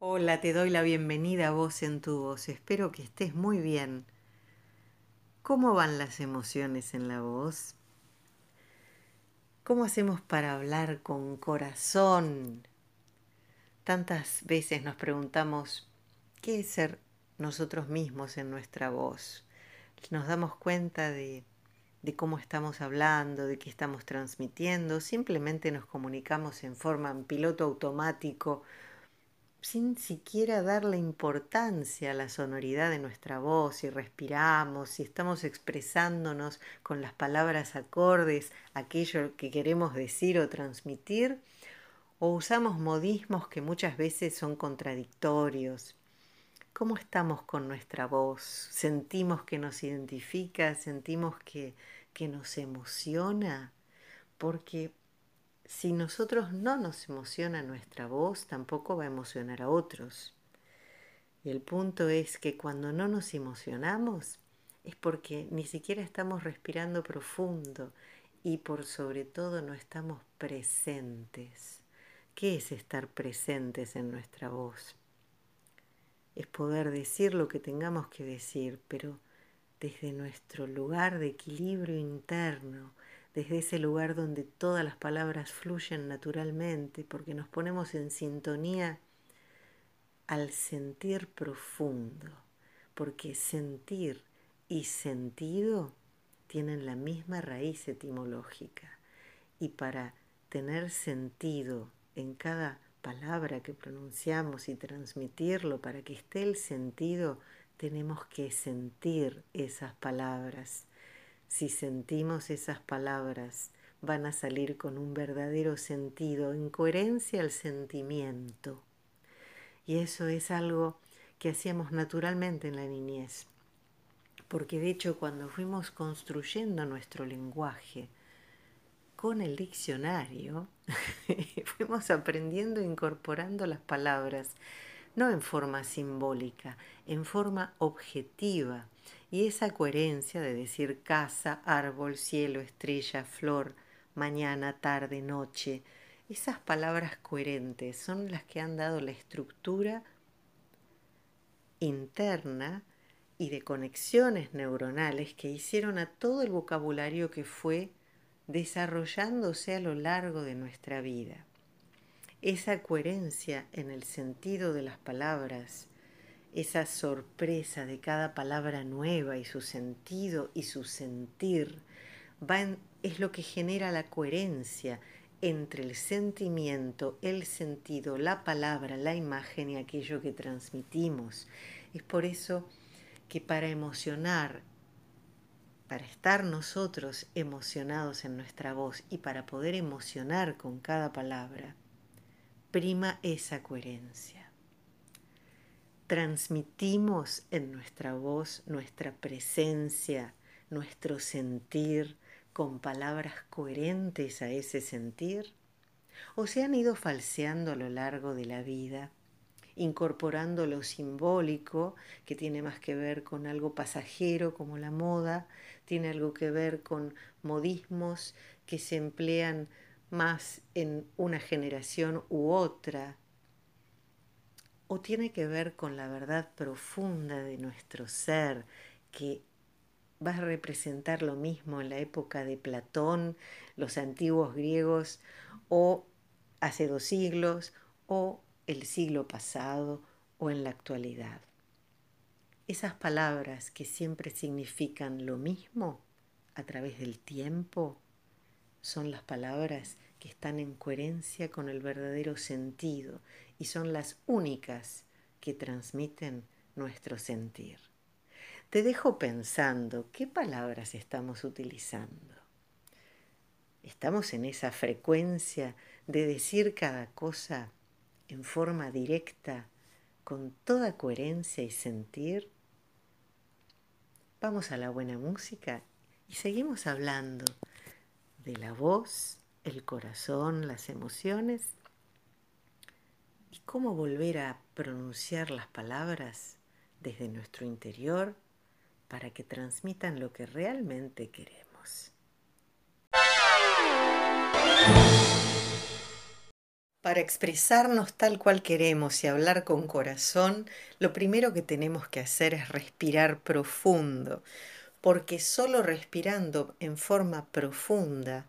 Hola, te doy la bienvenida a vos en tu voz. Espero que estés muy bien. ¿Cómo van las emociones en la voz? ¿Cómo hacemos para hablar con corazón? Tantas veces nos preguntamos, ¿qué es ser nosotros mismos en nuestra voz? Nos damos cuenta de, de cómo estamos hablando, de qué estamos transmitiendo, simplemente nos comunicamos en forma en piloto automático sin siquiera darle importancia a la sonoridad de nuestra voz, si respiramos, si estamos expresándonos con las palabras acordes aquello que queremos decir o transmitir, o usamos modismos que muchas veces son contradictorios. ¿Cómo estamos con nuestra voz? ¿Sentimos que nos identifica? ¿Sentimos que, que nos emociona? Porque si nosotros no nos emociona nuestra voz, tampoco va a emocionar a otros. El punto es que cuando no nos emocionamos es porque ni siquiera estamos respirando profundo y por sobre todo no estamos presentes. ¿Qué es estar presentes en nuestra voz? Es poder decir lo que tengamos que decir, pero desde nuestro lugar de equilibrio interno, desde ese lugar donde todas las palabras fluyen naturalmente, porque nos ponemos en sintonía al sentir profundo, porque sentir y sentido tienen la misma raíz etimológica. Y para tener sentido en cada palabra que pronunciamos y transmitirlo, para que esté el sentido, tenemos que sentir esas palabras si sentimos esas palabras, van a salir con un verdadero sentido, en coherencia al sentimiento. Y eso es algo que hacíamos naturalmente en la niñez. Porque de hecho cuando fuimos construyendo nuestro lenguaje con el diccionario, fuimos aprendiendo e incorporando las palabras, no en forma simbólica, en forma objetiva y esa coherencia de decir casa, árbol, cielo, estrella, flor, mañana, tarde, noche, esas palabras coherentes son las que han dado la estructura interna y de conexiones neuronales que hicieron a todo el vocabulario que fue desarrollándose a lo largo de nuestra vida. Esa coherencia en el sentido de las palabras, esa sorpresa de cada palabra nueva y su sentido y su sentir, es lo que genera la coherencia entre el sentimiento, el sentido, la palabra, la imagen y aquello que transmitimos. Es por eso que para emocionar, para estar nosotros emocionados en nuestra voz y para poder emocionar con cada palabra, prima esa coherencia transmitimos en nuestra voz nuestra presencia, nuestro sentir, con palabras coherentes a ese sentir? ¿O se han ido falseando a lo largo de la vida, incorporando lo simbólico, que tiene más que ver con algo pasajero como la moda, tiene algo que ver con modismos que se emplean más en una generación u otra, o tiene que ver con la verdad profunda de nuestro ser, que va a representar lo mismo en la época de Platón, los antiguos griegos, o hace dos siglos, o el siglo pasado, o en la actualidad. Esas palabras que siempre significan lo mismo a través del tiempo son las palabras que están en coherencia con el verdadero sentido y son las únicas que transmiten nuestro sentir. Te dejo pensando qué palabras estamos utilizando. ¿Estamos en esa frecuencia de decir cada cosa en forma directa, con toda coherencia y sentir? Vamos a la buena música y seguimos hablando de la voz, el corazón, las emociones y cómo volver a pronunciar las palabras desde nuestro interior para que transmitan lo que realmente queremos. Para expresarnos tal cual queremos y hablar con corazón, lo primero que tenemos que hacer es respirar profundo, porque solo respirando en forma profunda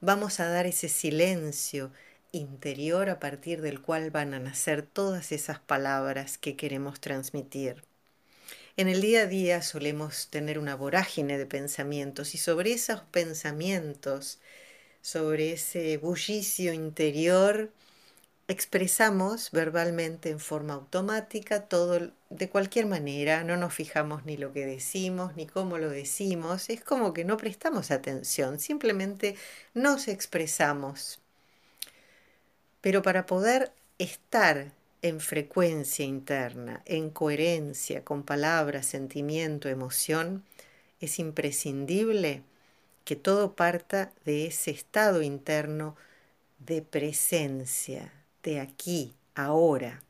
vamos a dar ese silencio interior a partir del cual van a nacer todas esas palabras que queremos transmitir. En el día a día solemos tener una vorágine de pensamientos y sobre esos pensamientos sobre ese bullicio interior, expresamos verbalmente en forma automática todo de cualquier manera, no nos fijamos ni lo que decimos ni cómo lo decimos, es como que no prestamos atención, simplemente nos expresamos. Pero para poder estar en frecuencia interna, en coherencia con palabras, sentimiento, emoción, es imprescindible que todo parta de ese estado interno de presencia, de aquí, ahora.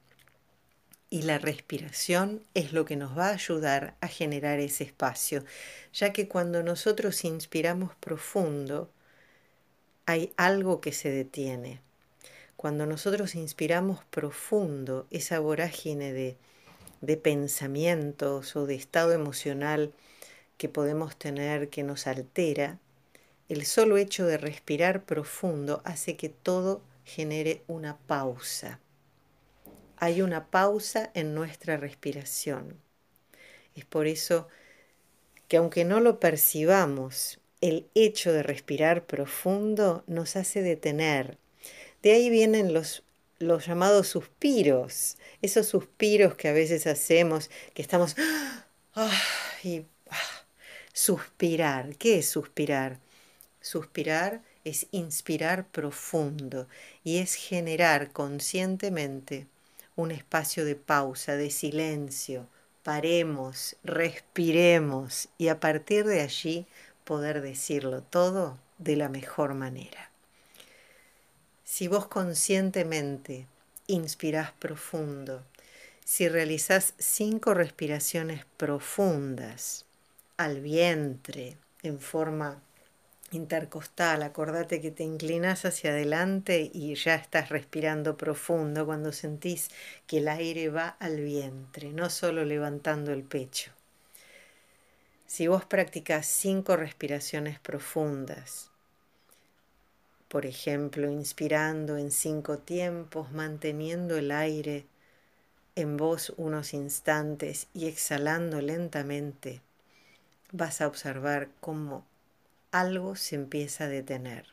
Y la respiración es lo que nos va a ayudar a generar ese espacio, ya que cuando nosotros inspiramos profundo, hay algo que se detiene. Cuando nosotros inspiramos profundo, esa vorágine de, de pensamientos o de estado emocional que podemos tener que nos altera, el solo hecho de respirar profundo hace que todo genere una pausa. Hay una pausa en nuestra respiración. Es por eso que aunque no lo percibamos, el hecho de respirar profundo nos hace detener. De ahí vienen los, los llamados suspiros, esos suspiros que a veces hacemos, que estamos... ¡ah! y, ¡ah! suspirar. ¿Qué es suspirar? Suspirar es inspirar profundo y es generar conscientemente un espacio de pausa, de silencio. Paremos, respiremos y a partir de allí poder decirlo todo de la mejor manera. Si vos conscientemente inspirás profundo, si realizás cinco respiraciones profundas al vientre en forma intercostal, acordate que te inclinas hacia adelante y ya estás respirando profundo cuando sentís que el aire va al vientre, no solo levantando el pecho. Si vos practicas cinco respiraciones profundas, por ejemplo, inspirando en cinco tiempos, manteniendo el aire en vos unos instantes y exhalando lentamente, vas a observar cómo algo se empieza a detener.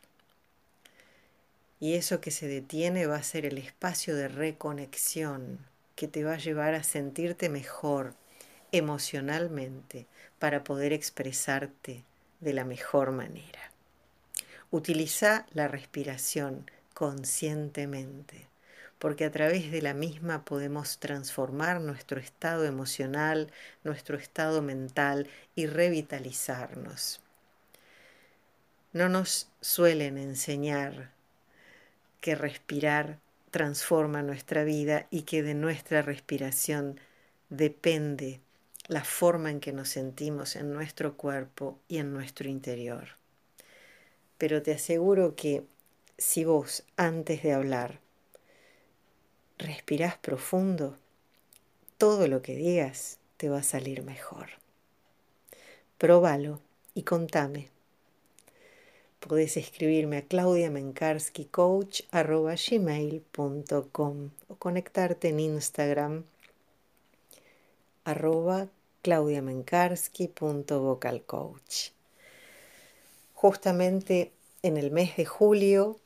Y eso que se detiene va a ser el espacio de reconexión que te va a llevar a sentirte mejor emocionalmente para poder expresarte de la mejor manera. Utiliza la respiración conscientemente, porque a través de la misma podemos transformar nuestro estado emocional, nuestro estado mental y revitalizarnos. No nos suelen enseñar que respirar transforma nuestra vida y que de nuestra respiración depende la forma en que nos sentimos en nuestro cuerpo y en nuestro interior. Pero te aseguro que si vos antes de hablar respirás profundo, todo lo que digas te va a salir mejor. Próbalo y contame podés escribirme a claudiamenkarskycoach.gmail.com o conectarte en Instagram arroba claudiamenkarsky.vocalcoach. Justamente en el mes de julio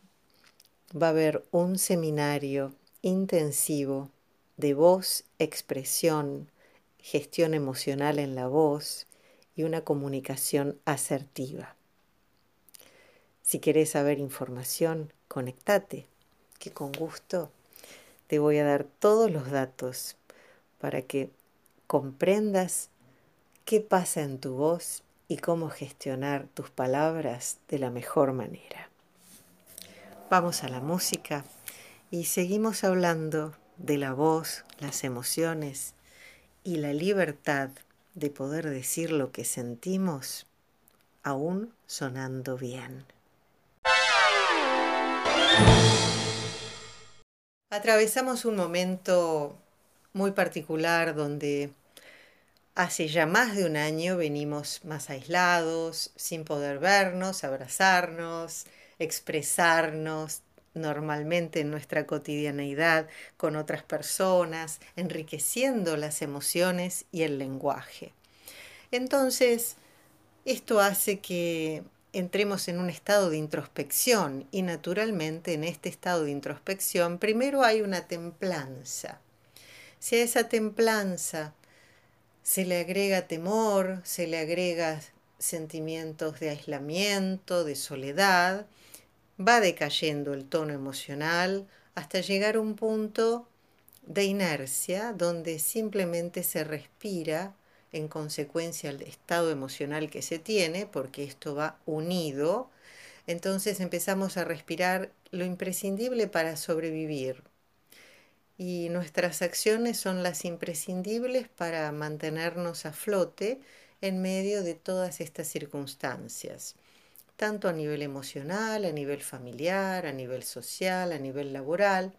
va a haber un seminario intensivo de voz, expresión, gestión emocional en la voz y una comunicación asertiva. Si quieres saber información, conectate, que con gusto te voy a dar todos los datos para que comprendas qué pasa en tu voz y cómo gestionar tus palabras de la mejor manera. Vamos a la música y seguimos hablando de la voz, las emociones y la libertad de poder decir lo que sentimos aún sonando bien. Atravesamos un momento muy particular donde hace ya más de un año venimos más aislados, sin poder vernos, abrazarnos, expresarnos normalmente en nuestra cotidianeidad con otras personas, enriqueciendo las emociones y el lenguaje. Entonces, esto hace que entremos en un estado de introspección y naturalmente en este estado de introspección primero hay una templanza. Si a esa templanza se le agrega temor, se le agrega sentimientos de aislamiento, de soledad, va decayendo el tono emocional hasta llegar a un punto de inercia donde simplemente se respira en consecuencia al estado emocional que se tiene, porque esto va unido, entonces empezamos a respirar lo imprescindible para sobrevivir. Y nuestras acciones son las imprescindibles para mantenernos a flote en medio de todas estas circunstancias, tanto a nivel emocional, a nivel familiar, a nivel social, a nivel laboral.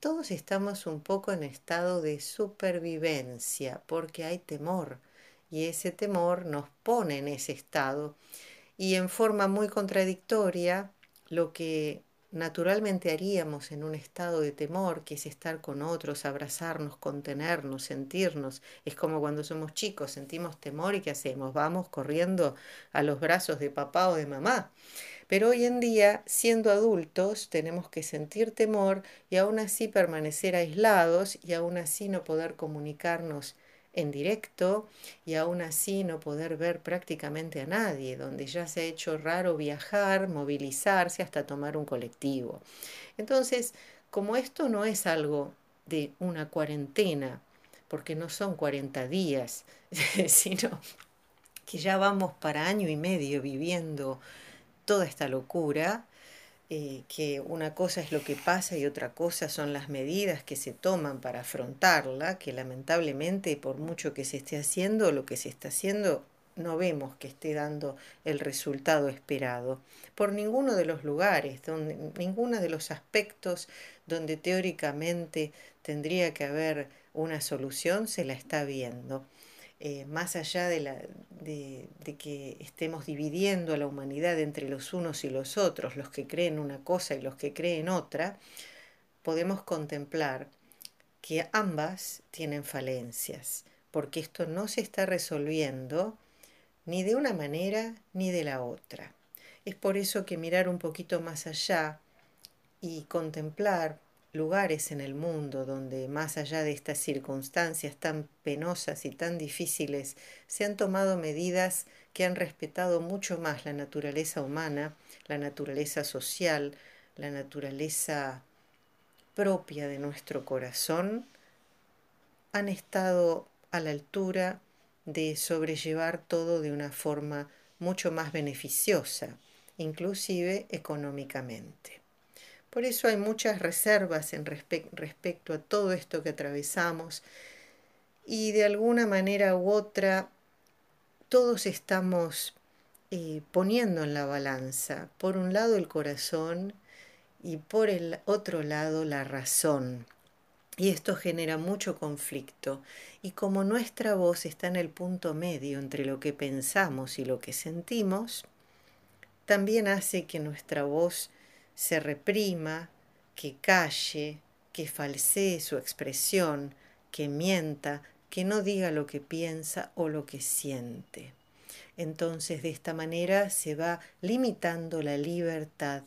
Todos estamos un poco en estado de supervivencia porque hay temor y ese temor nos pone en ese estado. Y en forma muy contradictoria, lo que naturalmente haríamos en un estado de temor, que es estar con otros, abrazarnos, contenernos, sentirnos. Es como cuando somos chicos, sentimos temor y ¿qué hacemos? Vamos corriendo a los brazos de papá o de mamá. Pero hoy en día, siendo adultos, tenemos que sentir temor y aún así permanecer aislados y aún así no poder comunicarnos en directo y aún así no poder ver prácticamente a nadie, donde ya se ha hecho raro viajar, movilizarse hasta tomar un colectivo. Entonces, como esto no es algo de una cuarentena, porque no son 40 días, sino que ya vamos para año y medio viviendo toda esta locura, eh, que una cosa es lo que pasa y otra cosa son las medidas que se toman para afrontarla, que lamentablemente por mucho que se esté haciendo, lo que se está haciendo no vemos que esté dando el resultado esperado por ninguno de los lugares, donde, ninguno de los aspectos donde teóricamente tendría que haber una solución se la está viendo. Eh, más allá de, la, de, que estemos dividiendo a la humanidad entre los unos y los otros, los que creen una cosa y los que creen otra, podemos contemplar que ambas tienen falencias, porque esto no se está resolviendo ni de una manera ni de la otra. Es por eso que mirar un poquito más allá y contemplar lugares en el mundo donde, más allá de estas circunstancias tan penosas y tan difíciles, se han tomado medidas que han respetado mucho más la naturaleza humana, la naturaleza social, la naturaleza propia de nuestro corazón, han estado a la altura de sobrellevar todo de una forma mucho más beneficiosa, inclusive económicamente. Por eso hay muchas reservas en respecto a todo esto que atravesamos y de alguna manera u otra todos estamos eh, poniendo en la balanza, por un lado el corazón y por el otro lado la razón. Y esto genera mucho conflicto. Y como nuestra voz está en el punto medio entre lo que pensamos y lo que sentimos, también hace que nuestra voz se reprima, que calle, que falsee su expresión, que mienta, que no diga lo que piensa o lo que siente. Entonces de esta manera se va limitando la libertad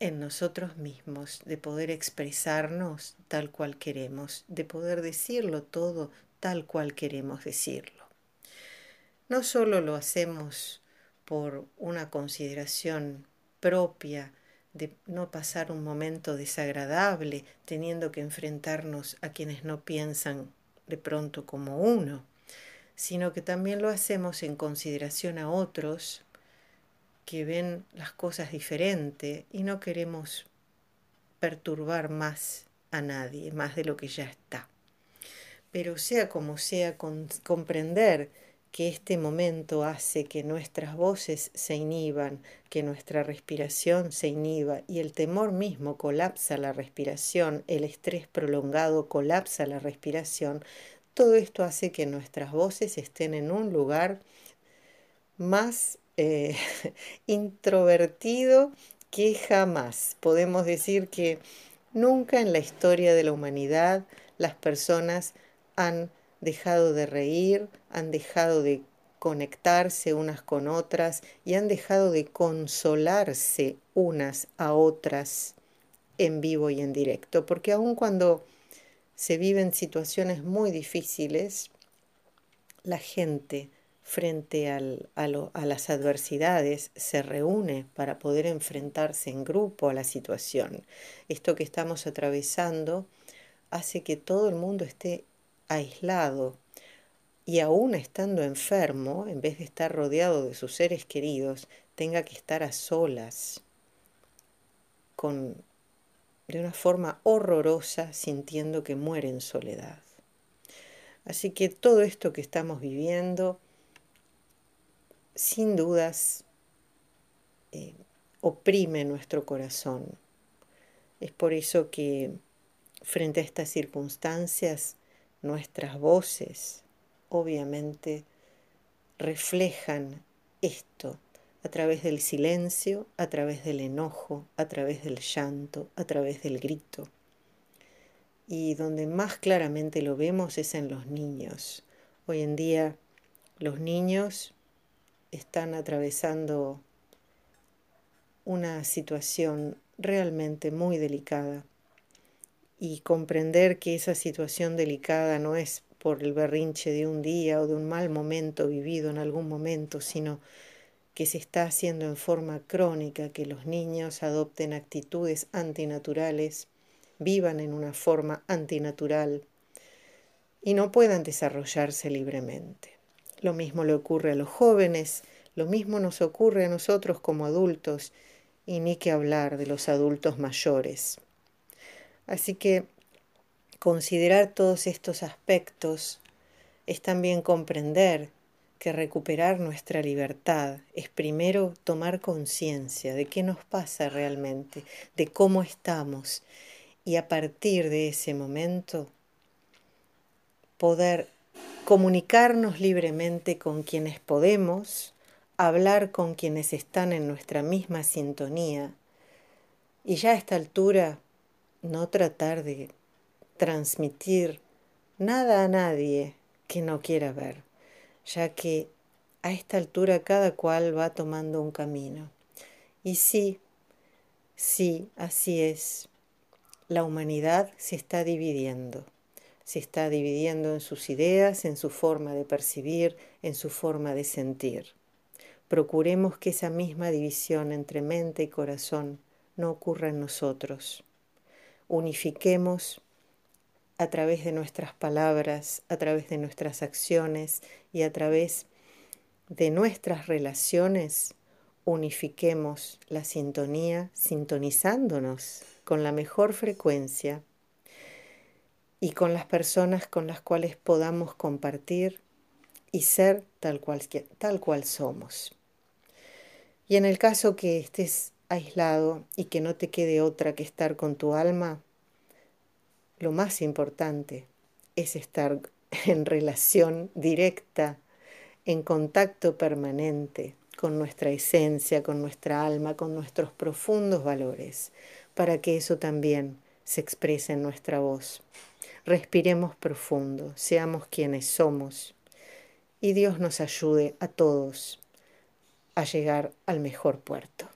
en nosotros mismos de poder expresarnos tal cual queremos, de poder decirlo todo tal cual queremos decirlo. No solo lo hacemos por una consideración propia de no pasar un momento desagradable teniendo que enfrentarnos a quienes no piensan de pronto como uno, sino que también lo hacemos en consideración a otros que ven las cosas diferente y no queremos perturbar más a nadie, más de lo que ya está. Pero sea como sea, comprender que este momento hace que nuestras voces se inhiban, que nuestra respiración se inhiba y el temor mismo colapsa la respiración, el estrés prolongado colapsa la respiración, todo esto hace que nuestras voces estén en un lugar más eh, introvertido que jamás. Podemos decir que nunca en la historia de la humanidad las personas han dejado de reír, han dejado de conectarse unas con otras y han dejado de consolarse unas a otras en vivo y en directo, porque aun cuando se viven situaciones muy difíciles, la gente frente a, a las adversidades se reúne para poder enfrentarse en grupo a la situación. Esto que estamos atravesando hace que todo el mundo esté aislado y aún estando enfermo, en vez de estar rodeado de sus seres queridos, tenga que estar a solas, con, de una forma horrorosa, sintiendo que muere en soledad. Así que todo esto que estamos viviendo, sin dudas, eh, oprime nuestro corazón. Es por eso que frente a estas circunstancias, nuestras voces obviamente reflejan esto a través del silencio, a través del enojo, a través del llanto, a través del grito. Y donde más claramente lo vemos es en los niños. Hoy en día los niños están atravesando una situación realmente muy delicada y comprender que esa situación delicada no es por el berrinche de un día o de un mal momento vivido en algún momento, sino que se está haciendo en forma crónica, que los niños adopten actitudes antinaturales, vivan en una forma antinatural y no puedan desarrollarse libremente. Lo mismo le ocurre a los jóvenes, lo mismo nos ocurre a nosotros como adultos, y ni que hablar de los adultos mayores. Así que considerar todos estos aspectos es también comprender que recuperar nuestra libertad es primero tomar conciencia de qué nos pasa realmente, de cómo estamos, y a partir de ese momento poder comunicarnos libremente con quienes podemos, hablar con quienes están en nuestra misma sintonía, y ya a esta altura no tratar de transmitir nada a nadie que no quiera ver, ya que a esta altura cada cual va tomando un camino. Y sí, sí, así es. La humanidad se está dividiendo. Se está dividiendo en sus ideas, en su forma de percibir, en su forma de sentir. Procuremos que esa misma división entre mente y corazón no ocurra en nosotros unifiquemos a través de nuestras palabras, a través de nuestras acciones y a través de nuestras relaciones, unifiquemos la sintonía sintonizándonos con la mejor frecuencia y con las personas con las cuales podamos compartir y ser tal cual, tal cual somos. Y en el caso que estés aislado y que no te quede otra que estar con tu alma, lo más importante es estar en relación directa, en contacto permanente con nuestra esencia, con nuestra alma, con nuestros profundos valores, para que eso también se exprese en nuestra voz. Respiremos profundo, seamos quienes somos y Dios nos ayude a todos a llegar al mejor puerto.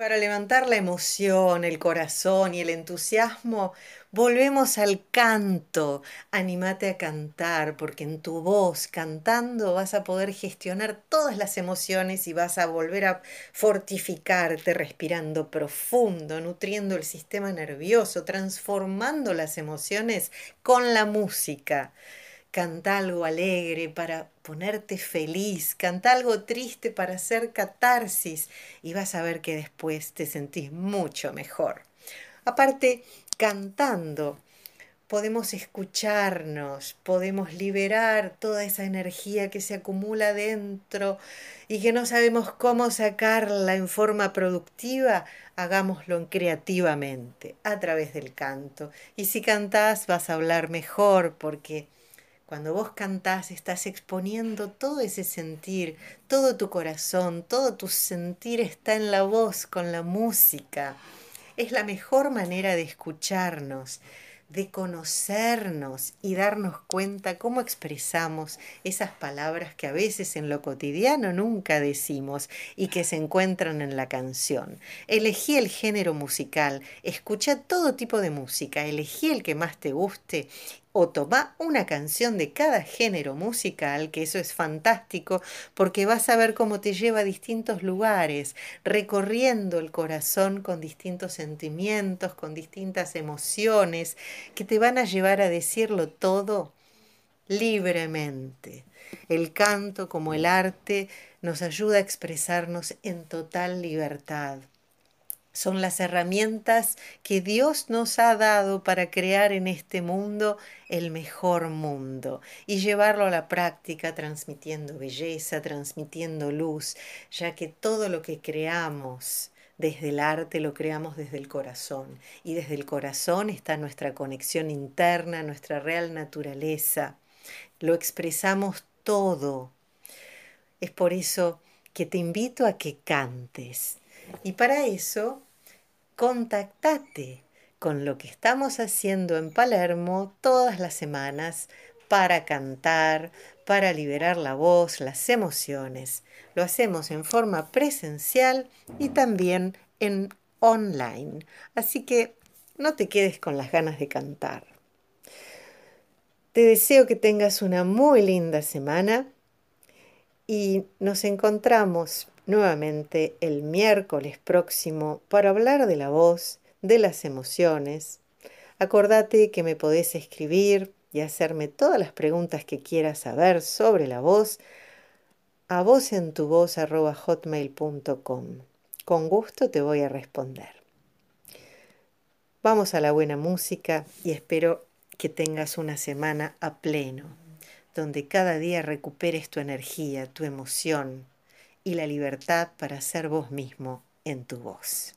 Para levantar la emoción, el corazón y el entusiasmo, volvemos al canto. Anímate a cantar, porque en tu voz, cantando, vas a poder gestionar todas las emociones y vas a volver a fortificarte respirando profundo, nutriendo el sistema nervioso, transformando las emociones con la música Canta algo alegre para ponerte feliz, canta algo triste para hacer catarsis y vas a ver que después te sentís mucho mejor. Aparte, cantando podemos escucharnos, podemos liberar toda esa energía que se acumula dentro y que no sabemos cómo sacarla en forma productiva, hagámoslo creativamente, a través del canto. Y si cantás vas a hablar mejor porque cuando vos cantás estás exponiendo todo ese sentir, todo tu corazón, todo tu sentir está en la voz, con la música. Es la mejor manera de escucharnos de conocernos y darnos cuenta cómo expresamos esas palabras que a veces en lo cotidiano nunca decimos y que se encuentran en la canción. Elegí el género musical, escucha todo tipo de música, elegí el que más te guste o toma una canción de cada género musical, que eso es fantástico, porque vas a ver cómo te lleva a distintos lugares, recorriendo el corazón con distintos sentimientos, con distintas emociones, que te van a llevar a decirlo todo libremente. El canto, como el arte, nos ayuda a expresarnos en total libertad son las herramientas que Dios nos ha dado para crear en este mundo el mejor mundo y llevarlo a la práctica transmitiendo belleza, transmitiendo luz, ya que todo lo que creamos desde el arte lo creamos desde el corazón y desde el corazón está nuestra conexión interna, nuestra real naturaleza. Lo expresamos todo. Es por eso que te invito a que cantes y para eso, contactate con lo que estamos haciendo en Palermo todas las semanas para cantar, para liberar la voz, las emociones. Lo hacemos en forma presencial y también en online. Así que no te quedes con las ganas de cantar. Te deseo que tengas una muy linda semana y nos encontramos nuevamente el miércoles próximo para hablar de la voz, de las emociones. Acordate que me podés escribir y hacerme todas las preguntas que quieras saber sobre la voz a vozentuvoz.hotmail.com. Con gusto te voy a responder. Vamos a la buena música y espero que tengas una semana a pleno, donde cada día recuperes tu energía, tu emoción, y la libertad para ser vos mismo en tu voz.